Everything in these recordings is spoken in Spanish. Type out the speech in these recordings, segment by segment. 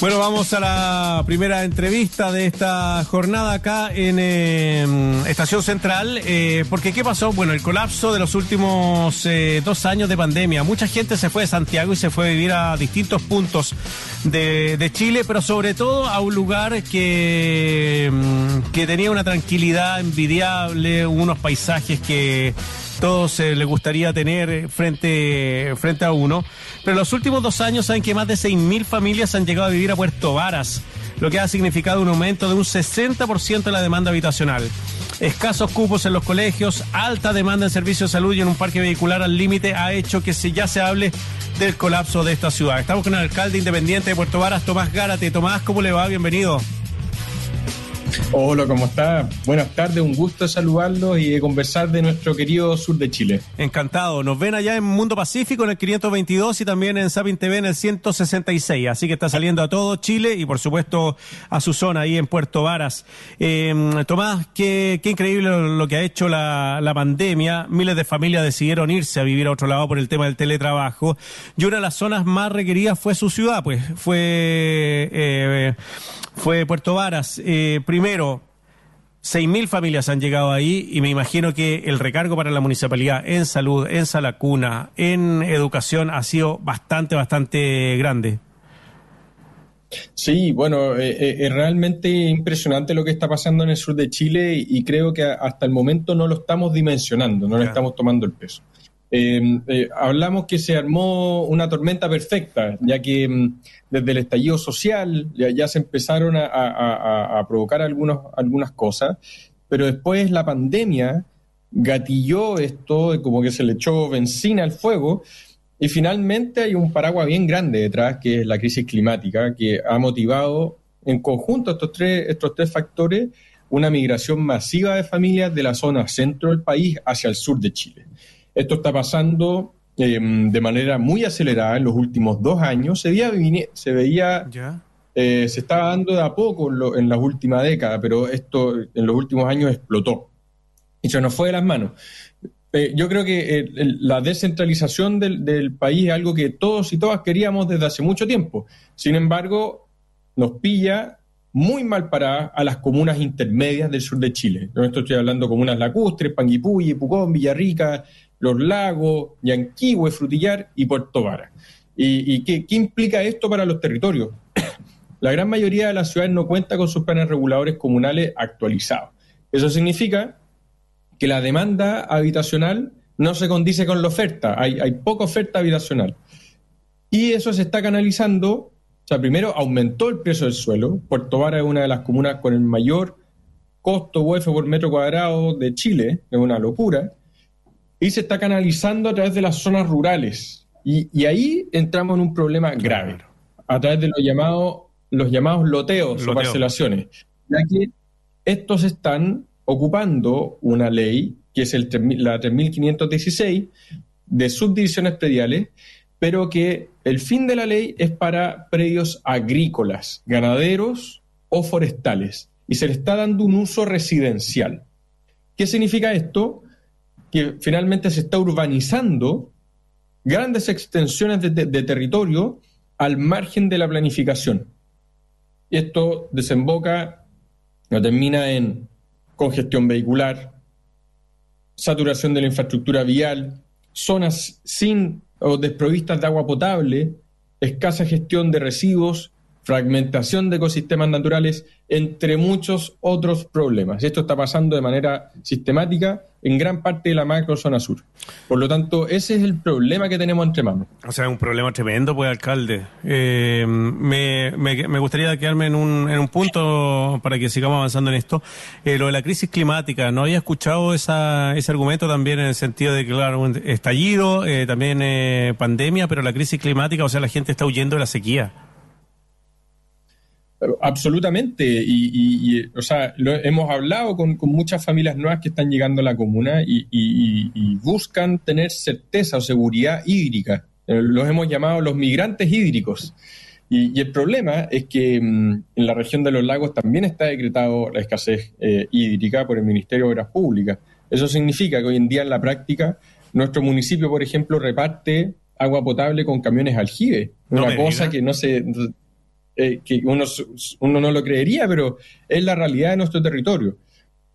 Bueno, vamos a la primera entrevista de esta jornada acá en eh, Estación Central, eh, porque ¿qué pasó? Bueno, el colapso de los últimos eh, dos años de pandemia. Mucha gente se fue de Santiago y se fue a vivir a distintos puntos de, de Chile, pero sobre todo a un lugar que, mm, que tenía una tranquilidad envidiable, unos paisajes que todos eh, les gustaría tener frente, frente a uno. Pero los últimos dos años saben que más de 6.000 familias han llegado a vivir a Puerto Varas, lo que ha significado un aumento de un 60% de la demanda habitacional. Escasos cupos en los colegios, alta demanda en servicios de salud y en un parque vehicular al límite ha hecho que se, ya se hable del colapso de esta ciudad. Estamos con el alcalde independiente de Puerto Varas, Tomás Gárate. Tomás, ¿cómo le va? Bienvenido. Hola, ¿cómo está? Buenas tardes, un gusto saludarlos y conversar de nuestro querido sur de Chile. Encantado. Nos ven allá en Mundo Pacífico en el 522 y también en Sapin TV en el 166. Así que está saliendo a todo Chile y por supuesto a su zona ahí en Puerto Varas. Eh, Tomás, qué, increíble lo que ha hecho la, la, pandemia. Miles de familias decidieron irse a vivir a otro lado por el tema del teletrabajo. Y una de las zonas más requeridas fue su ciudad, pues fue... Eh, fue Puerto Varas. Eh, 6.000 familias han llegado ahí y me imagino que el recargo para la municipalidad en salud, en salacuna, en educación ha sido bastante, bastante grande. Sí, bueno, eh, eh, es realmente impresionante lo que está pasando en el sur de Chile y, y creo que hasta el momento no lo estamos dimensionando, no le estamos tomando el peso. Eh, eh, hablamos que se armó una tormenta perfecta, ya que mm, desde el estallido social ya, se empezaron a, provocar algunos, algunas cosas, pero después la pandemia gatilló esto, como que se le echó benzina al fuego, y finalmente hay un paraguas bien grande detrás, que es la crisis climática, que ha motivado en conjunto estos tres, estos tres factores una migración masiva de familias de la zona centro del país hacia el sur de Chile. Esto está pasando eh, de manera muy acelerada en los últimos dos años. Se veía, se, veía eh, se estaba dando de a poco en, lo, en la última década, pero esto en los últimos años explotó y se nos fue de las manos. Eh, yo creo que eh, la descentralización del, del, país es algo que todos y todas queríamos desde hace mucho tiempo. Sin embargo, nos pilla muy mal paradas a las comunas intermedias del sur de Chile. Yo estoy hablando de comunas lacustres, Panguipulli, Pucón, Villarrica, Los Lagos, Yanquihue, Frutillar y Puerto Vara. ¿Y, qué, implica esto para los territorios? La gran mayoría de las ciudades no cuenta con sus planes reguladores comunales actualizados. Eso significa que la demanda habitacional no se condice con la oferta, hay, hay poca oferta habitacional. Y eso se está canalizando o sea, primero aumentó el precio del suelo. Puerto Vara es una de las comunas con el mayor costo UF por metro cuadrado de Chile, es una locura. Y se está canalizando a través de las zonas rurales. Y, y ahí entramos en un problema grave, a través de los llamados, los llamados loteos Loteo. o parcelaciones. Ya que estos están ocupando una ley, que es el, la 3516, de subdivisiones prediales, pero que el fin de la ley es para predios agrícolas, ganaderos o forestales, y se le está dando un uso residencial. ¿Qué significa esto? Que finalmente se está urbanizando grandes extensiones de, territorio al margen de la planificación. Esto desemboca o termina en congestión vehicular, saturación de la infraestructura vial, zonas sin o desprovistas de agua potable, escasa gestión de residuos, fragmentación de ecosistemas naturales, entre muchos otros problemas. Esto está pasando de manera sistemática en gran parte de la macrozona sur. Por lo tanto, ese es el problema que tenemos entre manos. O sea, un problema tremendo, pues, alcalde. Eh, me, me, gustaría quedarme en un, en un punto para que sigamos avanzando en esto. Eh, lo de la crisis climática, ¿no había escuchado esa, ese argumento también en el sentido de claro, un estallido, eh, también eh, pandemia, pero la crisis climática, o sea, la gente está huyendo de la sequía. Absolutamente, y, y, y, o sea, lo, hemos hablado con, con, muchas familias nuevas que están llegando a la comuna y, y buscan tener certeza o seguridad hídrica. Eh, los hemos llamado los migrantes hídricos. Y, el problema es que mmm, en la región de los lagos también está decretado la escasez eh, hídrica por el Ministerio de Obras Públicas. Eso significa que hoy en día en la práctica nuestro municipio, por ejemplo, reparte agua potable con camiones aljibe. Una no cosa diga. que no se eh, que uno, uno no lo creería, pero es la realidad de nuestro territorio.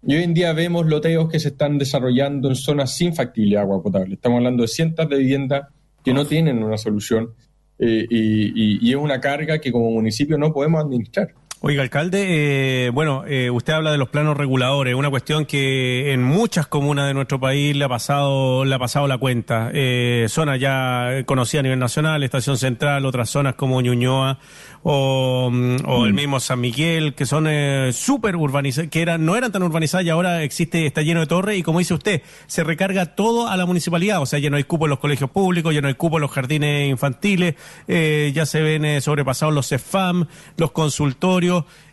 Y hoy en día vemos loteos que se están desarrollando en zonas sin factibilidad de agua potable. Estamos hablando de cientos de viviendas que no tienen una solución eh, y, es una carga que como municipio no podemos administrar. Oiga, alcalde, eh, bueno, eh, usted habla de los planos reguladores, una cuestión que en muchas comunas de nuestro país le ha pasado, le ha pasado la cuenta. Eh, zonas ya conocidas a nivel nacional, Estación Central, otras zonas como Ñuñoa o, mm, el mm. mismo San Miguel, que son eh, súper urbanizadas, que eran, no eran tan urbanizadas y ahora existe, está lleno de torres y como dice usted, se recarga todo a la municipalidad, o sea, ya no hay cupo en los colegios públicos, ya no hay cupo en los jardines infantiles, eh, ya se ven eh, sobrepasados los CEFAM, los consultorios.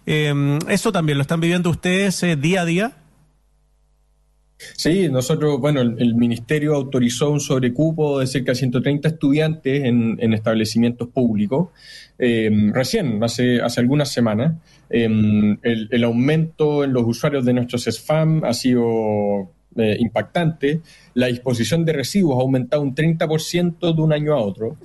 Em, ¿Eso también lo están viviendo ustedes día a día? Sí, nosotros, bueno, el, ministerio autorizó un sobrecupo de cerca de 130 estudiantes en, en establecimientos públicos eh, recién, hace, algunas semanas. Eh, el, aumento en los usuarios de nuestros SFAM ha sido eh, impactante. La disposición de residuos ha aumentado un 30% de un año a otro.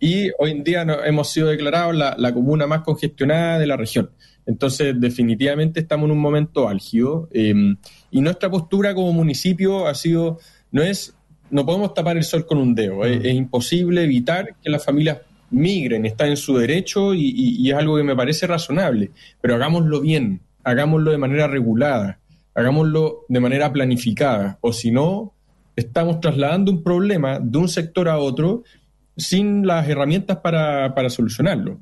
y hoy en día hemos sido declarados la, la comuna más congestionada de la región. Entonces, definitivamente estamos en un momento álgido. y nuestra postura como municipio ha sido, no es, no podemos tapar el sol con un dedo. Es, es imposible evitar que las familias migren, está en su derecho y, es algo que me parece razonable, pero hagámoslo bien, hagámoslo de manera regulada, hagámoslo de manera planificada, o si no, estamos trasladando un problema de un sector a otro sin las herramientas para, para solucionarlo.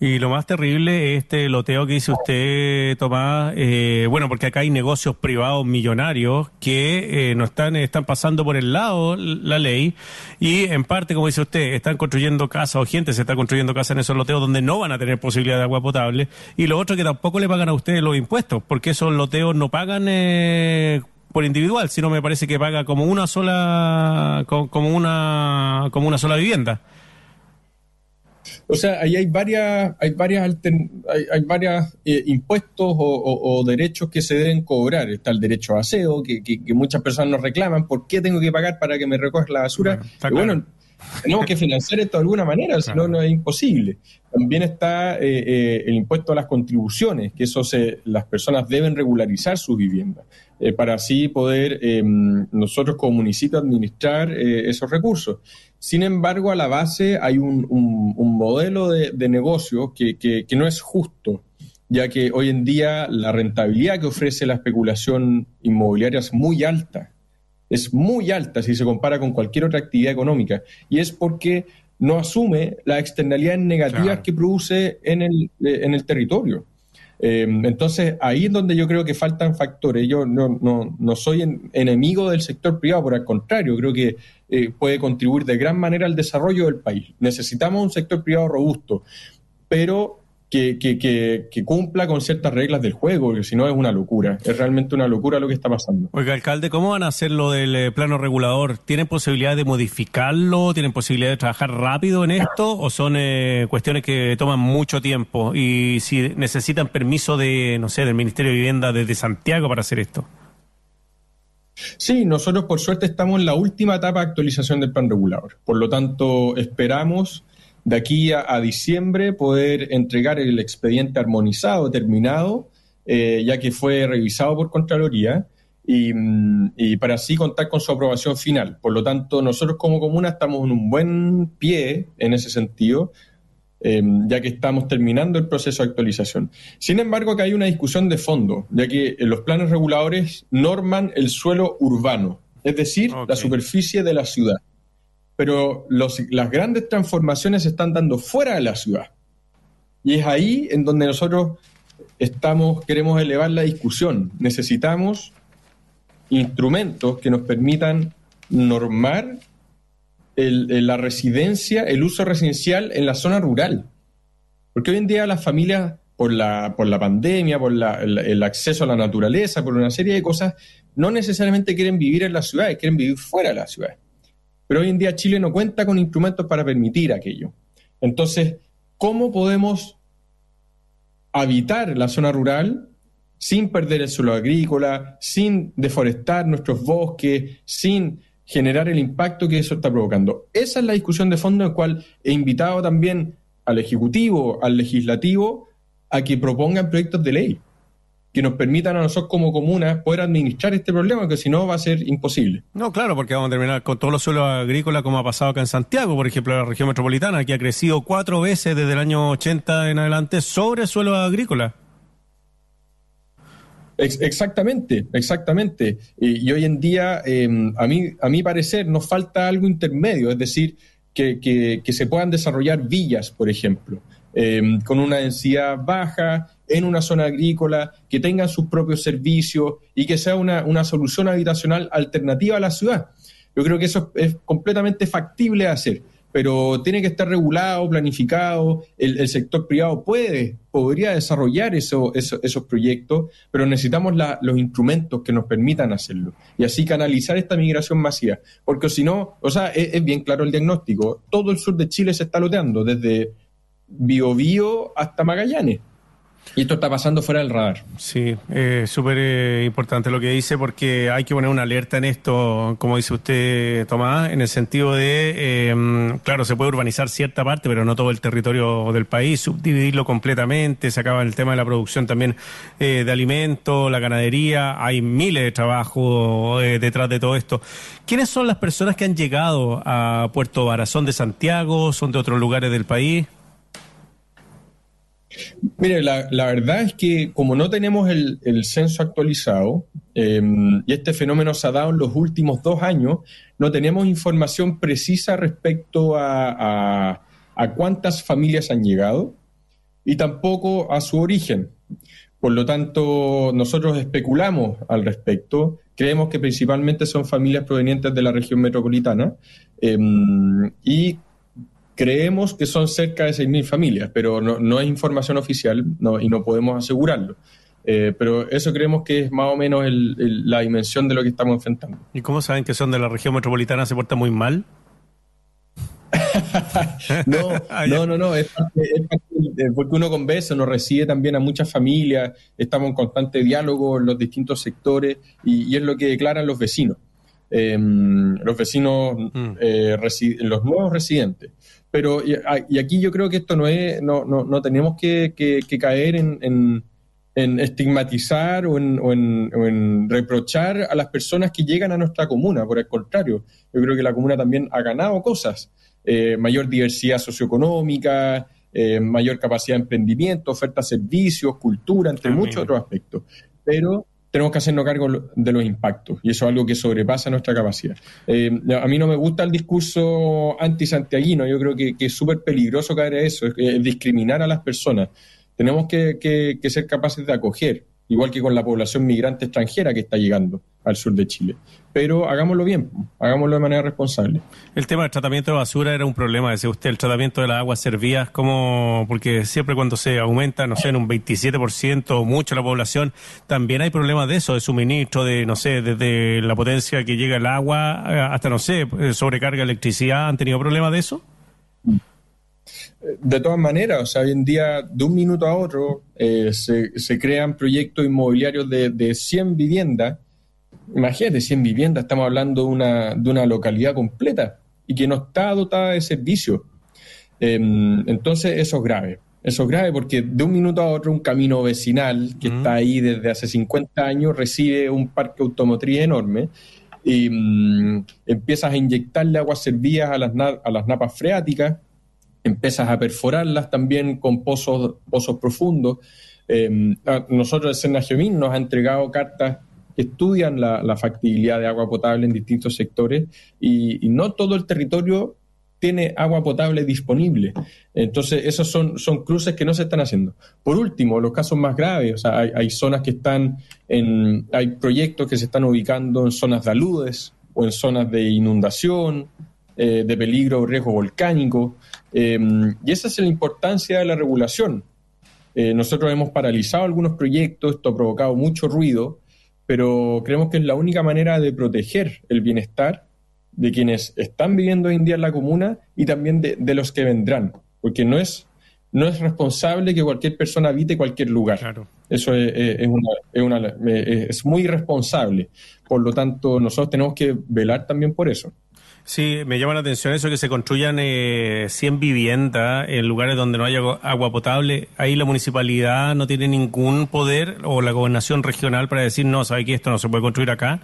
Y lo más terrible es este loteo que dice usted, Tomás, eh, bueno, porque acá hay negocios privados millonarios que eh, no están, están pasando por el lado la ley y en parte, como dice usted, están construyendo casas o gente se está construyendo casas en esos loteos donde no van a tener posibilidad de agua potable. Y lo otro que tampoco le pagan a ustedes los impuestos, porque esos loteos no pagan eh, por individual, sino me parece que paga como una sola, como una, como una sola vivienda. O sea, ahí hay varias, hay varias, hay, hay varias eh, impuestos o, derechos que se deben cobrar. Está el derecho a aseo, que, que, muchas personas nos reclaman. ¿Por qué tengo que pagar para que me recoja la basura? Bueno, tenemos que financiar esto de alguna manera, si no, no es imposible. También está eh, eh, el impuesto a las contribuciones, que eso se, las personas deben regularizar sus viviendas. Eh, para así poder em, nosotros como municipio administrar eh, esos recursos. Sin embargo, a la base hay un, modelo de, negocio que, que, no es justo, ya que hoy en día la rentabilidad que ofrece la especulación inmobiliaria es muy alta. Es muy alta si se compara con cualquier otra actividad económica. Y es porque no asume las externalidades negativas que produce en el, eh, en el territorio. Em, entonces, ahí es donde yo creo que faltan factores. Yo no, no, no soy enemigo del sector privado, por el contrario, creo que eh, puede contribuir de gran manera al desarrollo del país. Necesitamos un sector privado robusto, pero que, que, que, cumpla con ciertas reglas del juego, porque si no es una locura. Es realmente una locura lo que está pasando. Oiga, alcalde, ¿cómo van a hacer lo del eh, plano regulador? ¿Tienen posibilidad de modificarlo? ¿Tienen posibilidad de trabajar rápido en esto? ¿O son eh, cuestiones que toman mucho tiempo? Y si necesitan permiso de, no sé, del Ministerio de Vivienda desde Santiago para hacer esto. Sí, nosotros por suerte estamos en la última etapa de actualización del plan regulador. Por lo tanto, esperamos de aquí a, diciembre poder entregar el expediente armonizado, terminado, eh, ya que fue revisado por Contraloría, mm, y, para así contar con su aprobación final. Por lo tanto, nosotros como comuna estamos en un buen pie en ese sentido, eh, ya que estamos terminando el proceso de actualización. Sin embargo, acá hay una discusión de fondo, ya que los planes reguladores norman el suelo urbano, es decir, la superficie de la ciudad pero las grandes transformaciones se están dando fuera de la ciudad. Y es ahí en donde nosotros estamos, queremos elevar la discusión. Necesitamos instrumentos que nos permitan normar la residencia, el uso residencial en la zona rural. Porque hoy en día las familias, por la, por la pandemia, por el, acceso a la naturaleza, por una serie de cosas, no necesariamente quieren vivir en las ciudades, quieren vivir fuera de la ciudad. Pero hoy en día Chile no cuenta con instrumentos para permitir aquello. Entonces, ¿cómo podemos habitar la zona rural sin perder el suelo agrícola, sin deforestar nuestros bosques, sin generar el impacto que eso está provocando? Esa es la discusión de fondo en la cual he invitado también al Ejecutivo, al Legislativo, a que propongan proyectos de ley que nos permitan a nosotros como comuna poder administrar este problema, que si no va a ser imposible. No, claro, porque vamos a terminar con todos los suelos agrícolas como ha pasado acá en Santiago, por ejemplo, la región metropolitana, que ha crecido cuatro veces desde el año 80 en adelante sobre suelo agrícola. exactamente, exactamente. Y, hoy en día, em, a, mí, a mi parecer, nos falta algo intermedio, es decir, que, que, se puedan desarrollar villas, por ejemplo, em, con una densidad baja, en una zona agrícola, que tengan sus propios servicios y que sea una, solución habitacional alternativa a la ciudad. Yo creo que eso es, completamente factible de hacer, pero tiene que estar regulado, planificado. El, sector privado puede, podría desarrollar eso, esos proyectos, pero necesitamos los instrumentos que nos permitan hacerlo y así canalizar esta migración masiva. Porque si no, o sea, es bien claro el diagnóstico. Todo el sur de Chile se está loteando, desde Biobío hasta Magallanes. Y esto está pasando fuera del radar. Sí, es súper eh, importante lo que dice porque hay que poner una alerta en esto, como dice usted, Tomás, en el sentido de, em, claro, se puede urbanizar cierta parte, pero no todo el territorio del país, subdividirlo completamente, se acaba el tema de la producción también eh, de alimentos, la ganadería, hay miles de trabajos eh, detrás de todo esto. ¿Quiénes son las personas que han llegado a Puerto Barazón de Santiago? ¿Son de otros lugares del país? Mire, la, verdad es que como no tenemos el, censo actualizado em, y este fenómeno se ha dado en los últimos dos años, no tenemos información precisa respecto a, cuántas familias han llegado y tampoco a su origen. Por lo tanto, nosotros especulamos al respecto. Creemos que principalmente son familias provenientes de la región metropolitana em, y creemos que son cerca de 6.000 familias, pero no, no, es información oficial y no podemos asegurarlo. Eh, pero eso creemos que es más o menos la dimensión de lo que estamos enfrentando. ¿Y cómo saben que son de la región metropolitana? ¿Se porta muy mal? no, ah, no, no, no, es, porque uno conversa, uno recibe también a muchas familias, estamos en constante diálogo en los distintos sectores y, es lo que declaran los vecinos, em, los vecinos, mm. eh, los nuevos residentes. Pero y, aquí yo creo que esto no es, no, no, no tenemos que, caer en, estigmatizar o, en, reprochar a las personas que llegan a nuestra comuna. Por el contrario, yo creo que la comuna también ha ganado cosas. Eh, mayor diversidad socioeconómica, eh, mayor capacidad de emprendimiento, oferta de servicios, cultura, entre muchos otros aspectos. Pero tenemos que hacernos cargo de los impactos y eso es algo que sobrepasa nuestra capacidad. Eh, a mí no me gusta el discurso anti-santiaguino, yo creo que, es súper peligroso caer a eso, es, discriminar a las personas. Tenemos que ser capaces de acoger igual que con la población migrante extranjera que está llegando al sur de Chile. Pero hagámoslo bien, hagámoslo de manera responsable. El tema del tratamiento de basura era un problema, decía usted, el tratamiento de las aguas servidas, como porque siempre cuando se aumenta, no sé, en un 27% o mucho la población, también hay problemas de eso, de suministro, de, no sé, desde la potencia que llega el agua hasta, no sé, sobrecarga de electricidad, ¿han tenido problemas de eso? De todas maneras, o sea, hoy en día, de un minuto a otro, eh, se, crean proyectos inmobiliarios de, de 100 viviendas. Imagínate, 100 viviendas, estamos hablando de una, de una localidad completa y que no está dotada de servicios. Em, entonces, eso es grave. Eso es grave porque de un minuto a otro un camino vecinal que está ahí desde hace 50 años recibe un parque automotriz enorme y mm, empiezas a inyectarle aguas servidas a las, a las napas freáticas empiezas a perforarlas también con pozos, pozos profundos. Eh, nosotros, el Senagemín nos ha entregado cartas que estudian la, factibilidad de agua potable en distintos sectores y, no todo el territorio tiene agua potable disponible. Entonces, esos son, son cruces que no se están haciendo. Por último, los casos más graves, o sea, hay, zonas que están en, hay proyectos que se están ubicando en zonas de aludes o en zonas de inundación, eh, de peligro o riesgo volcánico. Em, y esa es la importancia de la regulación. Eh, nosotros hemos paralizado algunos proyectos, esto ha provocado mucho ruido, pero creemos que es la única manera de proteger el bienestar de quienes están viviendo hoy en día en la comuna y también de, los que vendrán, porque no es, no es responsable que cualquier persona habite cualquier lugar. Eso es, es, es muy irresponsable. Por lo tanto, nosotros tenemos que velar también por eso. Sí, me llama la atención eso que se construyan eh, 100 viviendas en lugares donde no haya agua potable. Ahí la municipalidad no tiene ningún poder o la gobernación regional para decir, no, sabe que esto no se puede construir acá.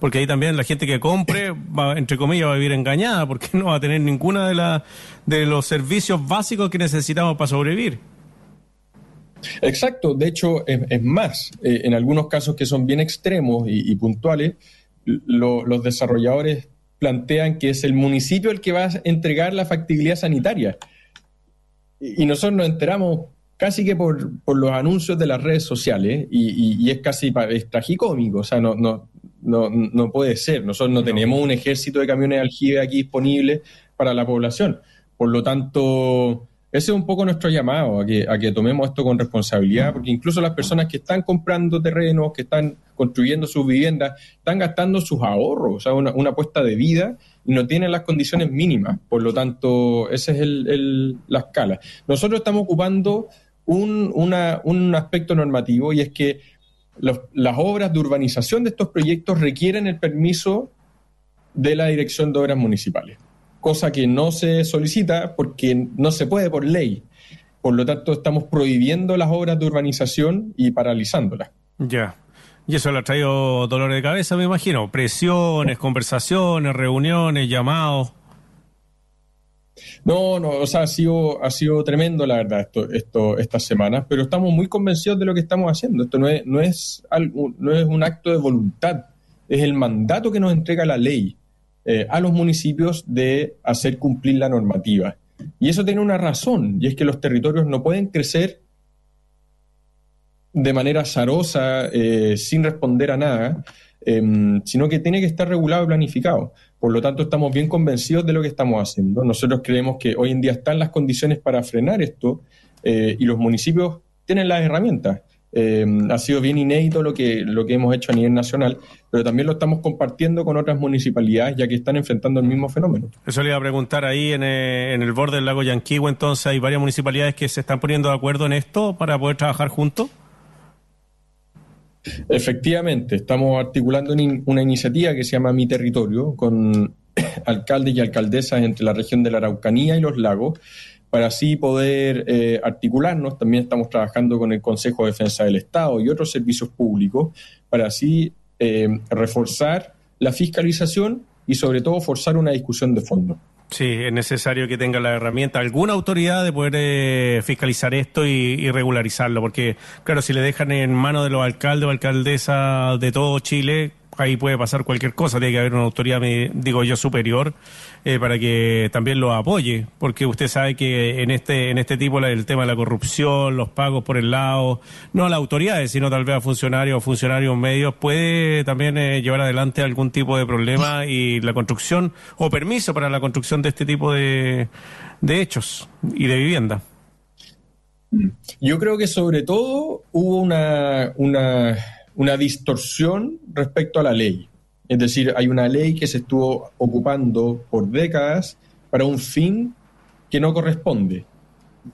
Porque ahí también la gente que compre, va, entre comillas, va a vivir engañada porque no va a tener ninguna de, la, de los servicios básicos que necesitamos para sobrevivir. Exacto, de hecho es, más, eh, en algunos casos que son bien extremos y, puntuales, lo, los desarrolladores plantean que es el municipio el que va a entregar la factibilidad sanitaria. Y, nosotros nos enteramos casi que por, por, los anuncios de las redes sociales y, y, es casi es tragicómico, o sea, no, no, no, no puede ser. Nosotros no, tenemos un ejército de camiones de aljibe aquí disponible para la población. Por lo tanto, ese es un poco nuestro llamado, a que, a que tomemos esto con responsabilidad, porque incluso las personas que están comprando terrenos, que están construyendo sus viviendas, están gastando sus ahorros, o sea, una, una apuesta de vida y no tienen las condiciones mínimas. Por lo tanto, esa es el, la escala. Nosotros estamos ocupando un, un aspecto normativo y es que las obras de urbanización de estos proyectos requieren el permiso de la Dirección de Obras Municipales cosa que no se solicita porque no se puede por ley. Por lo tanto, estamos prohibiendo las obras de urbanización y paralizándolas. Ya. Y eso le ha traído dolor de cabeza, me imagino. Presiones, conversaciones, reuniones, llamados. No, no, o sea, ha sido, ha sido tremendo, la verdad, esto, esto, estas semanas, pero estamos muy convencidos de lo que estamos haciendo. Esto no es, no es, algo, no es un acto de voluntad, es el mandato que nos entrega la ley eh, a los municipios de hacer cumplir la normativa. Y eso tiene una razón, y es que los territorios no pueden crecer de manera azarosa, eh, sin responder a nada, eh, sino que tiene que estar regulado y planificado. Por lo tanto, estamos bien convencidos de lo que estamos haciendo. Nosotros creemos que hoy en día están las condiciones para frenar esto eh, y los municipios tienen las herramientas. Eh, ha sido bien inédito lo que, lo que hemos hecho a nivel nacional, pero también lo estamos compartiendo con otras municipalidades ya que están enfrentando el mismo fenómeno. Eso le iba a preguntar ahí en, eh, en el borde del lago Yanquihue, entonces hay varias municipalidades que se están poniendo de acuerdo en esto para poder trabajar juntos. Efectivamente, estamos articulando una iniciativa que se llama Mi Territorio con alcaldes y alcaldesas entre la región de la Araucanía y los lagos para así poder eh, articularnos. También estamos trabajando con el Consejo de Defensa del Estado y otros servicios públicos para así eh, reforzar la fiscalización y sobre todo forzar una discusión de fondo. Sí, es necesario que tenga la herramienta, alguna autoridad de poder eh, fiscalizar esto y, y, regularizarlo, porque claro, si le dejan en manos de los alcaldes o alcaldesas de todo Chile, ahí puede pasar cualquier cosa, tiene que haber una autoridad, digo yo, superior eh, para que también lo apoye, porque usted sabe que en este en este tipo el tema de la corrupción, los pagos por el lado, no a las autoridades, sino tal vez a funcionarios o funcionarios medios, puede también eh, llevar adelante algún tipo de problema y la construcción o permiso para la construcción de este tipo de, de hechos y de vivienda. Yo creo que sobre todo hubo una, una una distorsión respecto a la ley. Es decir, hay una ley que se estuvo ocupando por décadas para un fin que no corresponde,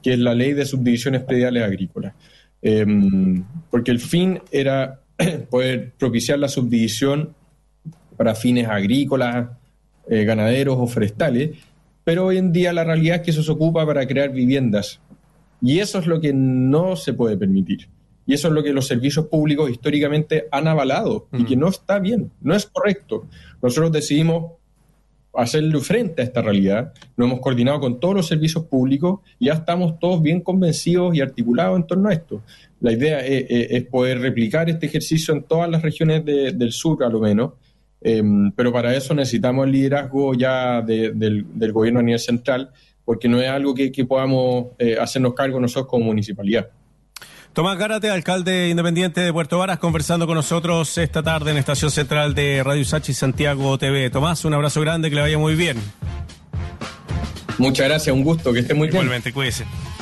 que es la ley de subdivisiones prediales agrícolas. Eh, porque el fin era poder propiciar la subdivisión para fines agrícolas, eh, ganaderos o forestales, pero hoy en día la realidad es que eso se ocupa para crear viviendas. Y eso es lo que no se puede permitir. Y eso es lo que los servicios públicos históricamente han avalado y que no está bien, no es correcto. Nosotros decidimos hacerle frente a esta realidad, lo hemos coordinado con todos los servicios públicos y ya estamos todos bien convencidos y articulados en torno a esto. La idea es, es poder replicar este ejercicio en todas las regiones de, del sur, a lo menos, eh, pero para eso necesitamos el liderazgo ya de, del, del, gobierno a nivel central, porque no es algo que, que podamos eh, hacernos cargo nosotros como municipalidad. Tomás Gárate, alcalde independiente de Puerto Varas, conversando con nosotros esta tarde en Estación Central de Radio Sachi Santiago TV. Tomás, un abrazo grande, que le vaya muy bien. Muchas gracias, un gusto, que esté muy Igualmente, bien. Igualmente, cuídese.